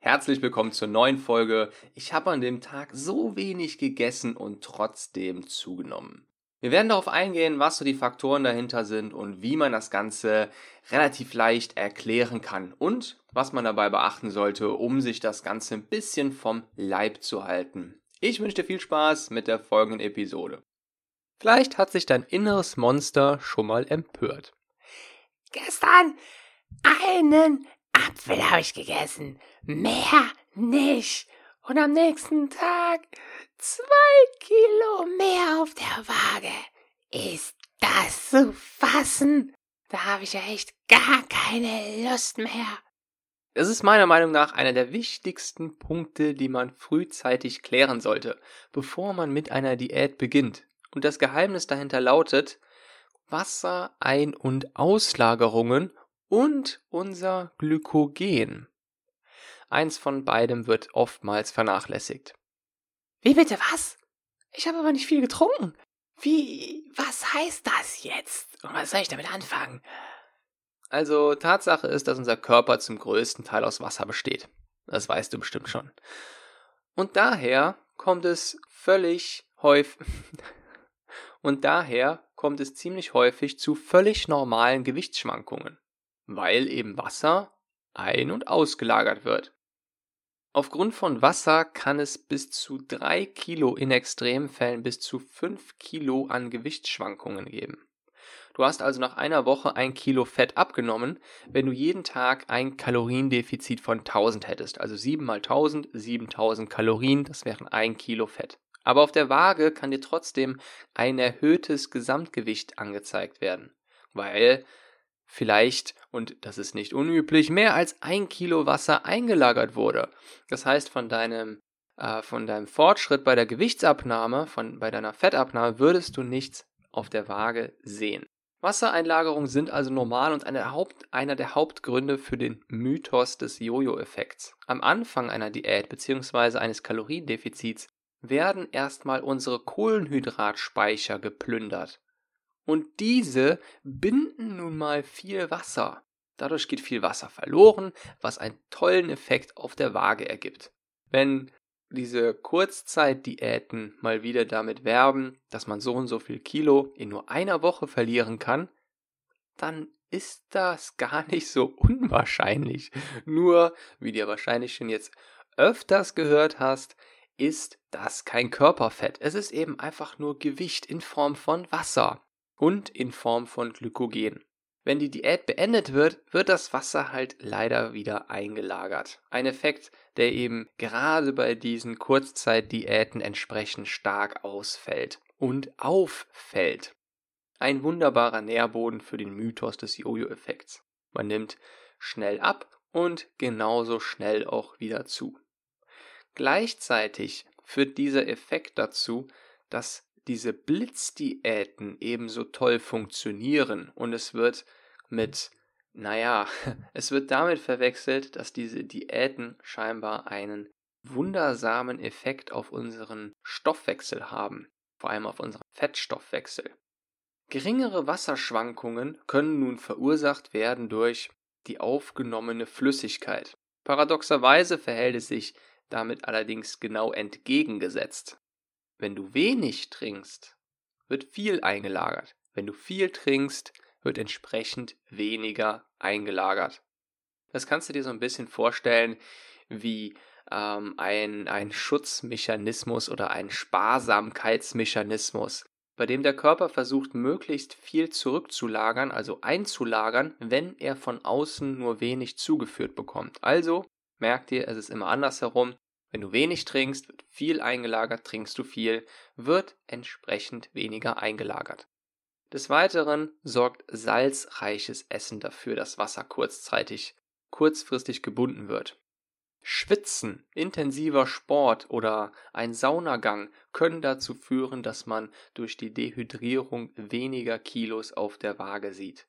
Herzlich willkommen zur neuen Folge. Ich habe an dem Tag so wenig gegessen und trotzdem zugenommen. Wir werden darauf eingehen, was so die Faktoren dahinter sind und wie man das Ganze relativ leicht erklären kann und was man dabei beachten sollte, um sich das Ganze ein bisschen vom Leib zu halten. Ich wünsche dir viel Spaß mit der folgenden Episode. Vielleicht hat sich dein inneres Monster schon mal empört. Gestern einen Apfel habe ich gegessen. Mehr nicht. Und am nächsten Tag zwei Kilo mehr auf der Waage. Ist das zu fassen? Da habe ich ja echt gar keine Lust mehr. Das ist meiner Meinung nach einer der wichtigsten Punkte, die man frühzeitig klären sollte, bevor man mit einer Diät beginnt. Und das Geheimnis dahinter lautet Wasser, Ein- und Auslagerungen und unser Glykogen. Eins von beidem wird oftmals vernachlässigt. Wie bitte was? Ich habe aber nicht viel getrunken. Wie, was heißt das jetzt? Und was soll ich damit anfangen? Also, Tatsache ist, dass unser Körper zum größten Teil aus Wasser besteht. Das weißt du bestimmt schon. Und daher kommt es völlig häufig, und daher kommt es ziemlich häufig zu völlig normalen Gewichtsschwankungen weil eben Wasser ein- und ausgelagert wird. Aufgrund von Wasser kann es bis zu 3 Kilo in Extremfällen bis zu 5 Kilo an Gewichtsschwankungen geben. Du hast also nach einer Woche ein Kilo Fett abgenommen, wenn du jeden Tag ein Kaloriendefizit von 1000 hättest. Also 7 mal 1000, 7000 Kalorien, das wären ein Kilo Fett. Aber auf der Waage kann dir trotzdem ein erhöhtes Gesamtgewicht angezeigt werden, weil vielleicht, und das ist nicht unüblich, mehr als ein Kilo Wasser eingelagert wurde. Das heißt, von deinem, äh, von deinem Fortschritt bei der Gewichtsabnahme, von, bei deiner Fettabnahme, würdest du nichts auf der Waage sehen. Wassereinlagerungen sind also normal und eine Haupt, einer der Hauptgründe für den Mythos des Jojo-Effekts. Am Anfang einer Diät bzw. eines Kaloriendefizits werden erstmal unsere Kohlenhydratspeicher geplündert. Und diese binden nun mal viel Wasser. Dadurch geht viel Wasser verloren, was einen tollen Effekt auf der Waage ergibt. Wenn diese Kurzzeitdiäten mal wieder damit werben, dass man so und so viel Kilo in nur einer Woche verlieren kann, dann ist das gar nicht so unwahrscheinlich. Nur, wie dir wahrscheinlich schon jetzt öfters gehört hast, ist das kein Körperfett. Es ist eben einfach nur Gewicht in Form von Wasser und in Form von Glykogen. Wenn die Diät beendet wird, wird das Wasser halt leider wieder eingelagert. Ein Effekt, der eben gerade bei diesen Kurzzeitdiäten entsprechend stark ausfällt und auffällt. Ein wunderbarer Nährboden für den Mythos des Jojo-Effekts. Man nimmt schnell ab und genauso schnell auch wieder zu. Gleichzeitig führt dieser Effekt dazu, dass diese Blitzdiäten ebenso toll funktionieren und es wird mit, naja, es wird damit verwechselt, dass diese Diäten scheinbar einen wundersamen Effekt auf unseren Stoffwechsel haben, vor allem auf unseren Fettstoffwechsel. Geringere Wasserschwankungen können nun verursacht werden durch die aufgenommene Flüssigkeit. Paradoxerweise verhält es sich damit allerdings genau entgegengesetzt. Wenn du wenig trinkst, wird viel eingelagert. Wenn du viel trinkst, wird entsprechend weniger eingelagert. Das kannst du dir so ein bisschen vorstellen wie ähm, ein, ein Schutzmechanismus oder ein Sparsamkeitsmechanismus, bei dem der Körper versucht, möglichst viel zurückzulagern, also einzulagern, wenn er von außen nur wenig zugeführt bekommt. Also merkt ihr, es ist immer andersherum. Wenn du wenig trinkst, wird viel eingelagert, trinkst du viel, wird entsprechend weniger eingelagert. Des Weiteren sorgt salzreiches Essen dafür, dass Wasser kurzzeitig, kurzfristig gebunden wird. Schwitzen, intensiver Sport oder ein Saunagang können dazu führen, dass man durch die Dehydrierung weniger Kilos auf der Waage sieht.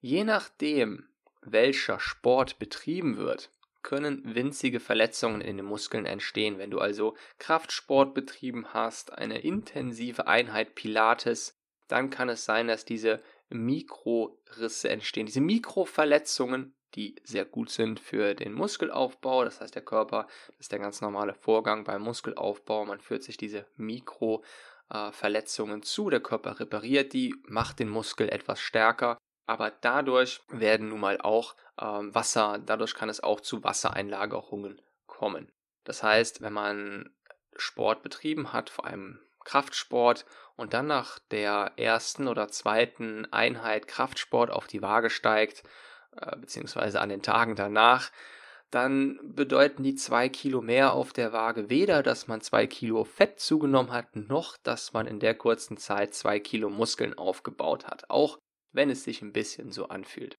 Je nachdem, welcher Sport betrieben wird, können winzige Verletzungen in den Muskeln entstehen. Wenn du also Kraftsport betrieben hast, eine intensive Einheit Pilates, dann kann es sein, dass diese Mikrorisse entstehen. Diese Mikroverletzungen, die sehr gut sind für den Muskelaufbau. Das heißt, der Körper, das ist der ganz normale Vorgang beim Muskelaufbau. Man führt sich diese Mikroverletzungen zu. Der Körper repariert die, macht den Muskel etwas stärker. Aber dadurch werden nun mal auch ähm, Wasser, dadurch kann es auch zu Wassereinlagerungen kommen. Das heißt, wenn man Sport betrieben hat, vor allem Kraftsport und dann nach der ersten oder zweiten Einheit Kraftsport auf die Waage steigt, äh, beziehungsweise an den Tagen danach, dann bedeuten die zwei Kilo mehr auf der Waage weder, dass man zwei Kilo Fett zugenommen hat, noch dass man in der kurzen Zeit zwei Kilo Muskeln aufgebaut hat, auch wenn es sich ein bisschen so anfühlt.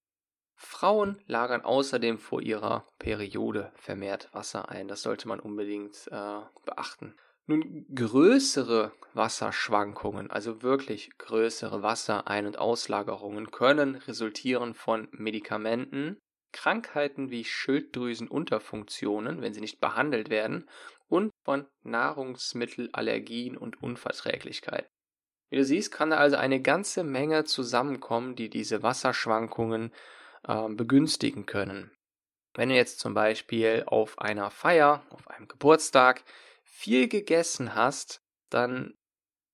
Frauen lagern außerdem vor ihrer Periode vermehrt Wasser ein. Das sollte man unbedingt äh, beachten. Nun, größere Wasserschwankungen, also wirklich größere Wasserein- und Auslagerungen, können resultieren von Medikamenten, Krankheiten wie Schilddrüsenunterfunktionen, wenn sie nicht behandelt werden, und von Nahrungsmittelallergien und Unverträglichkeiten. Wie du siehst, kann da also eine ganze Menge zusammenkommen, die diese Wasserschwankungen äh, begünstigen können. Wenn du jetzt zum Beispiel auf einer Feier, auf einem Geburtstag viel gegessen hast, dann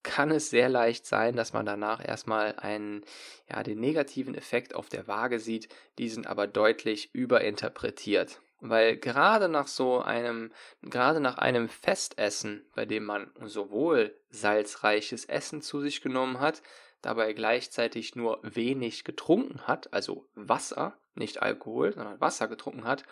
kann es sehr leicht sein, dass man danach erstmal einen, ja, den negativen Effekt auf der Waage sieht, diesen aber deutlich überinterpretiert. Weil gerade nach so einem, gerade nach einem Festessen, bei dem man sowohl salzreiches Essen zu sich genommen hat, dabei gleichzeitig nur wenig getrunken hat, also Wasser, nicht Alkohol, sondern Wasser getrunken hat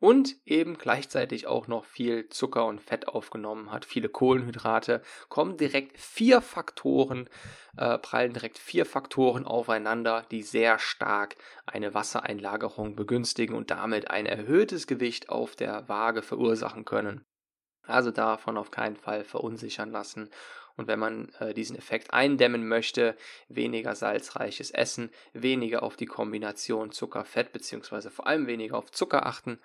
und eben gleichzeitig auch noch viel Zucker und Fett aufgenommen hat, viele Kohlenhydrate, kommen direkt vier Faktoren, äh, prallen direkt vier Faktoren aufeinander, die sehr stark eine Wassereinlagerung begünstigen und damit ein erhöhtes Gewicht auf der Waage verursachen können. Also davon auf keinen Fall verunsichern lassen. Und wenn man äh, diesen Effekt eindämmen möchte, weniger salzreiches Essen, weniger auf die Kombination Zucker-Fett, beziehungsweise vor allem weniger auf Zucker achten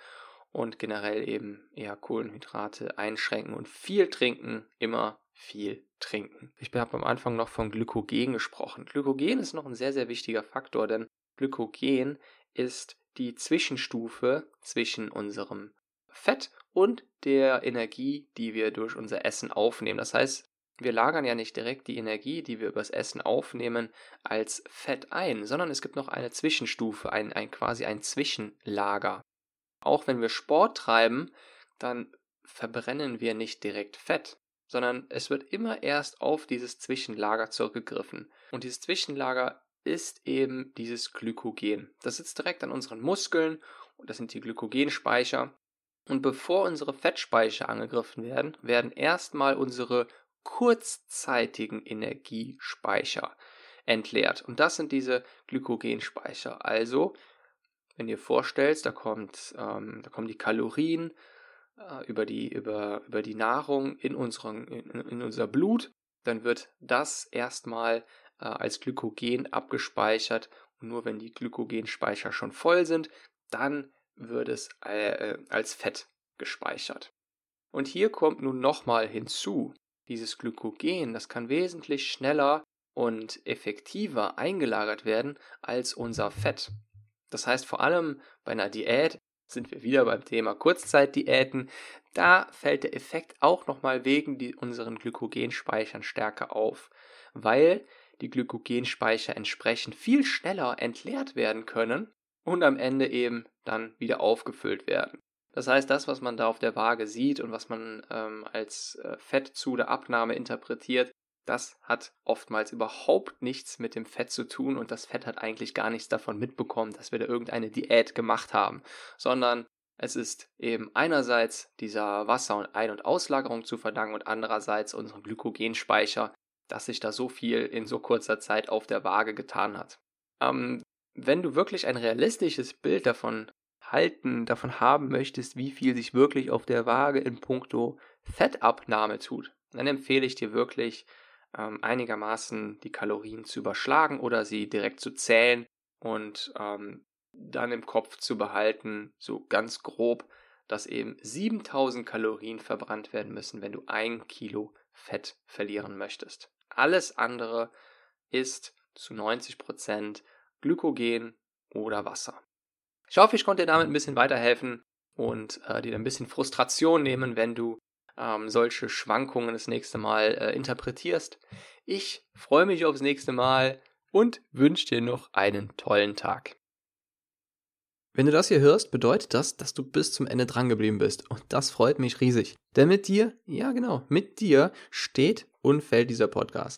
und generell eben eher Kohlenhydrate einschränken und viel trinken, immer viel trinken. Ich habe am Anfang noch von Glykogen gesprochen. Glykogen ist noch ein sehr, sehr wichtiger Faktor, denn Glykogen ist die Zwischenstufe zwischen unserem Fett und der Energie, die wir durch unser Essen aufnehmen. Das heißt, wir lagern ja nicht direkt die Energie, die wir übers Essen aufnehmen, als Fett ein, sondern es gibt noch eine Zwischenstufe, ein, ein quasi ein Zwischenlager. Auch wenn wir Sport treiben, dann verbrennen wir nicht direkt Fett, sondern es wird immer erst auf dieses Zwischenlager zurückgegriffen. Und dieses Zwischenlager ist eben dieses Glykogen. Das sitzt direkt an unseren Muskeln und das sind die Glykogenspeicher. Und bevor unsere Fettspeicher angegriffen werden, werden erstmal unsere kurzzeitigen Energiespeicher entleert. Und das sind diese Glykogenspeicher. Also, wenn ihr vorstellst, da kommt, ähm, da kommen die Kalorien äh, über, die, über, über die Nahrung in, unseren, in, in unser Blut, dann wird das erstmal äh, als Glykogen abgespeichert. Und nur wenn die Glykogenspeicher schon voll sind, dann wird es äh, als Fett gespeichert. Und hier kommt nun nochmal hinzu, dieses Glykogen, das kann wesentlich schneller und effektiver eingelagert werden als unser Fett. Das heißt, vor allem bei einer Diät sind wir wieder beim Thema Kurzzeitdiäten. Da fällt der Effekt auch nochmal wegen die, unseren Glykogenspeichern stärker auf, weil die Glykogenspeicher entsprechend viel schneller entleert werden können und am Ende eben dann wieder aufgefüllt werden. Das heißt, das, was man da auf der Waage sieht und was man ähm, als äh, Fett zu der Abnahme interpretiert, das hat oftmals überhaupt nichts mit dem Fett zu tun und das Fett hat eigentlich gar nichts davon mitbekommen, dass wir da irgendeine Diät gemacht haben, sondern es ist eben einerseits dieser Wasser- und Ein- und Auslagerung zu verdanken und andererseits unserem Glykogenspeicher, dass sich da so viel in so kurzer Zeit auf der Waage getan hat. Ähm, wenn du wirklich ein realistisches Bild davon halten, davon haben möchtest, wie viel sich wirklich auf der Waage in puncto Fettabnahme tut, dann empfehle ich dir wirklich ähm, einigermaßen die Kalorien zu überschlagen oder sie direkt zu zählen und ähm, dann im Kopf zu behalten, so ganz grob, dass eben 7000 Kalorien verbrannt werden müssen, wenn du ein Kilo Fett verlieren möchtest. Alles andere ist zu 90% Glykogen oder Wasser. Ich hoffe, ich konnte dir damit ein bisschen weiterhelfen und äh, dir ein bisschen Frustration nehmen, wenn du ähm, solche Schwankungen das nächste Mal äh, interpretierst. Ich freue mich aufs nächste Mal und wünsche dir noch einen tollen Tag. Wenn du das hier hörst, bedeutet das, dass du bis zum Ende drangeblieben bist. Und das freut mich riesig. Denn mit dir, ja genau, mit dir steht und fällt dieser Podcast.